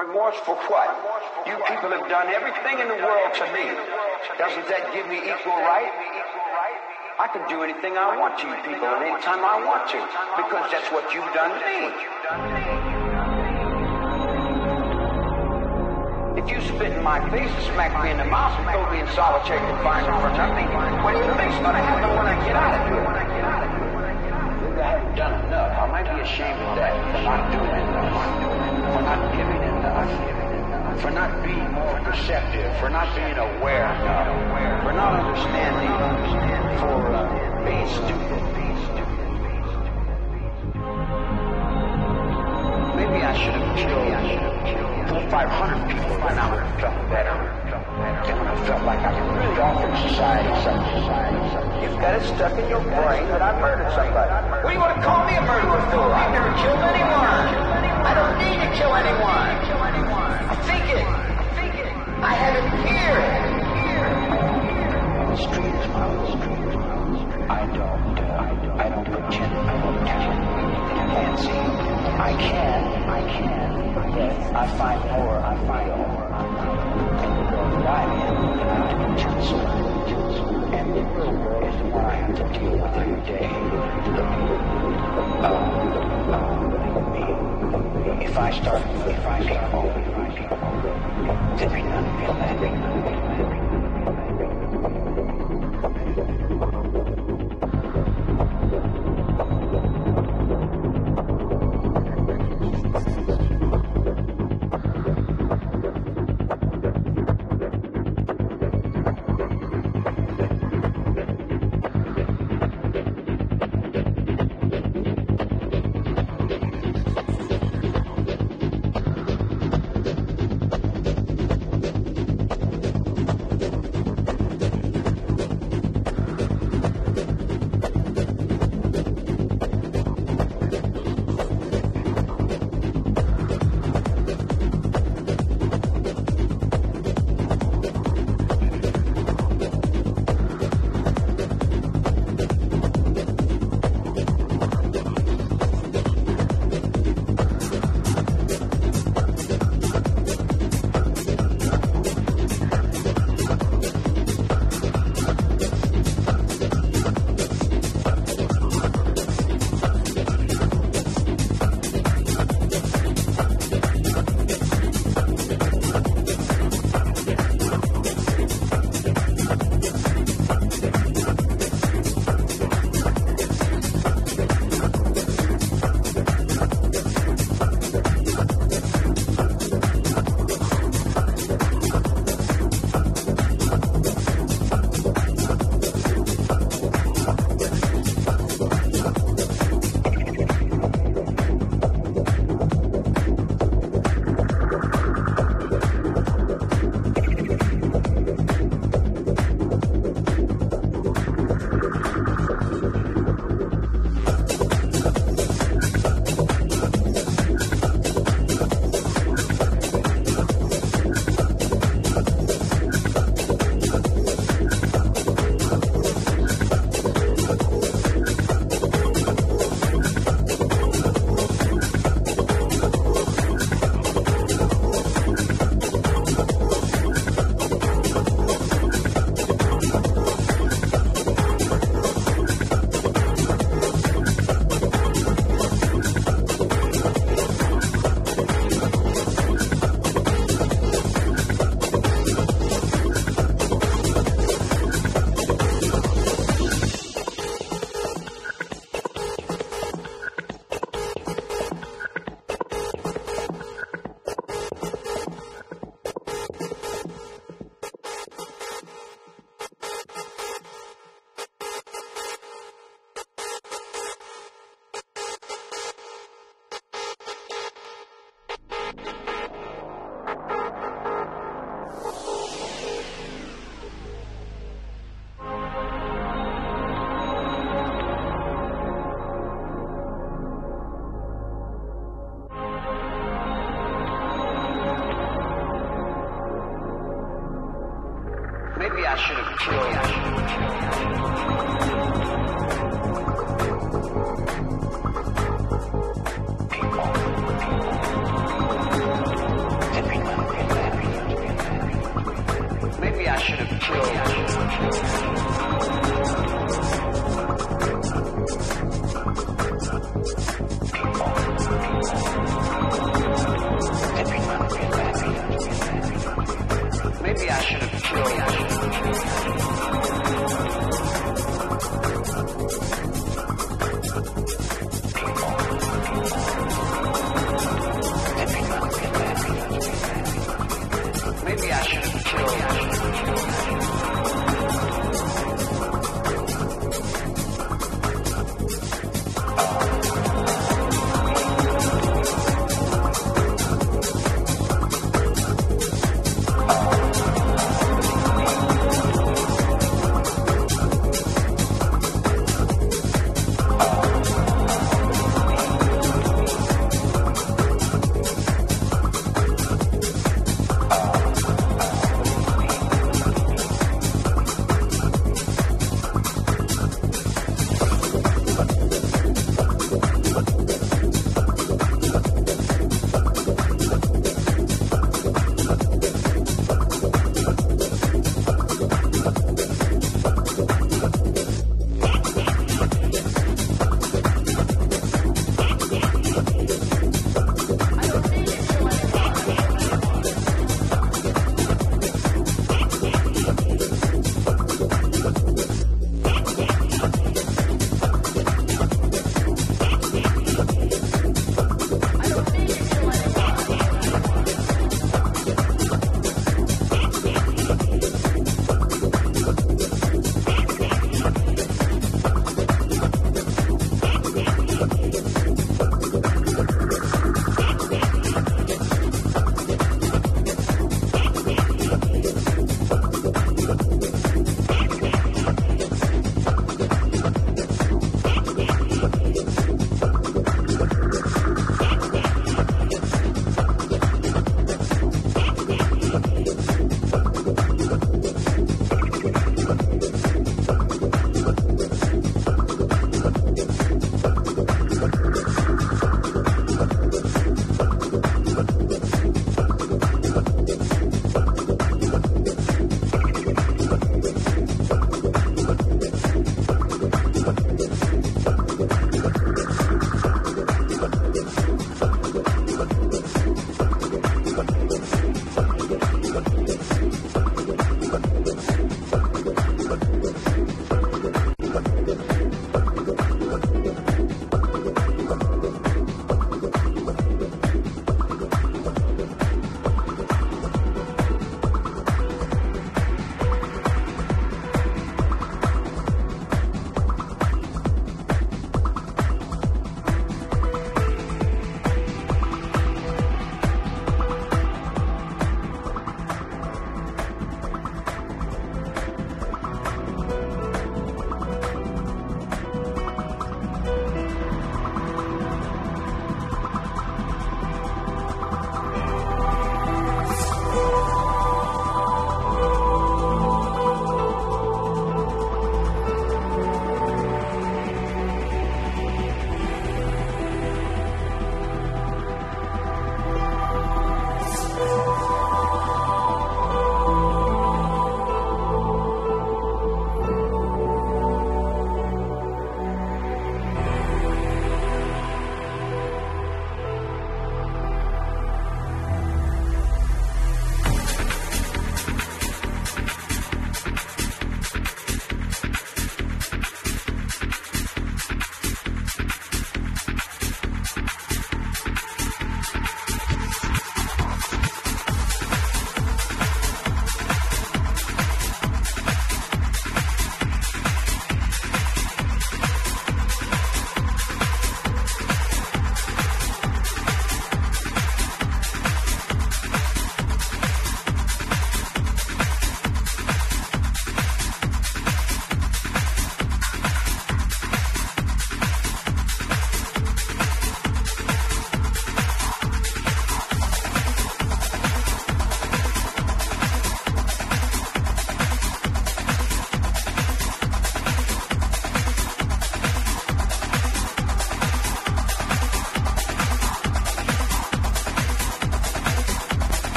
Remorse for what? You people have done everything in the world to me. Doesn't that give me equal right? I can do anything I want to you people at any time I want to because that's what you've done to me. If you spit in my face and smack me in the mouth and throw me in solitary confinement for nothing, what do you think's going to happen when I get out of here? I haven't done enough. I might be ashamed of that for not doing enough, for not giving for not being more perceptive, for not being aware for not understanding, for uh, being stupid. Maybe I should have killed four, five hundred people would have felt better. Then when I felt like I could really offer society something. You've got it stuck in your brain that I murdered somebody. What do you want to call me a murderer for? I've never killed anyone. I don't need to kill anyone. I. I have it here. The street is street. I don't, uh, I don't pretend I don't see. I can, I can, but I find more, I find more. And the world that in, I'm intense. And the real world is the one I have to deal with every day. Uh, me. If I start, if I people, then Thank you.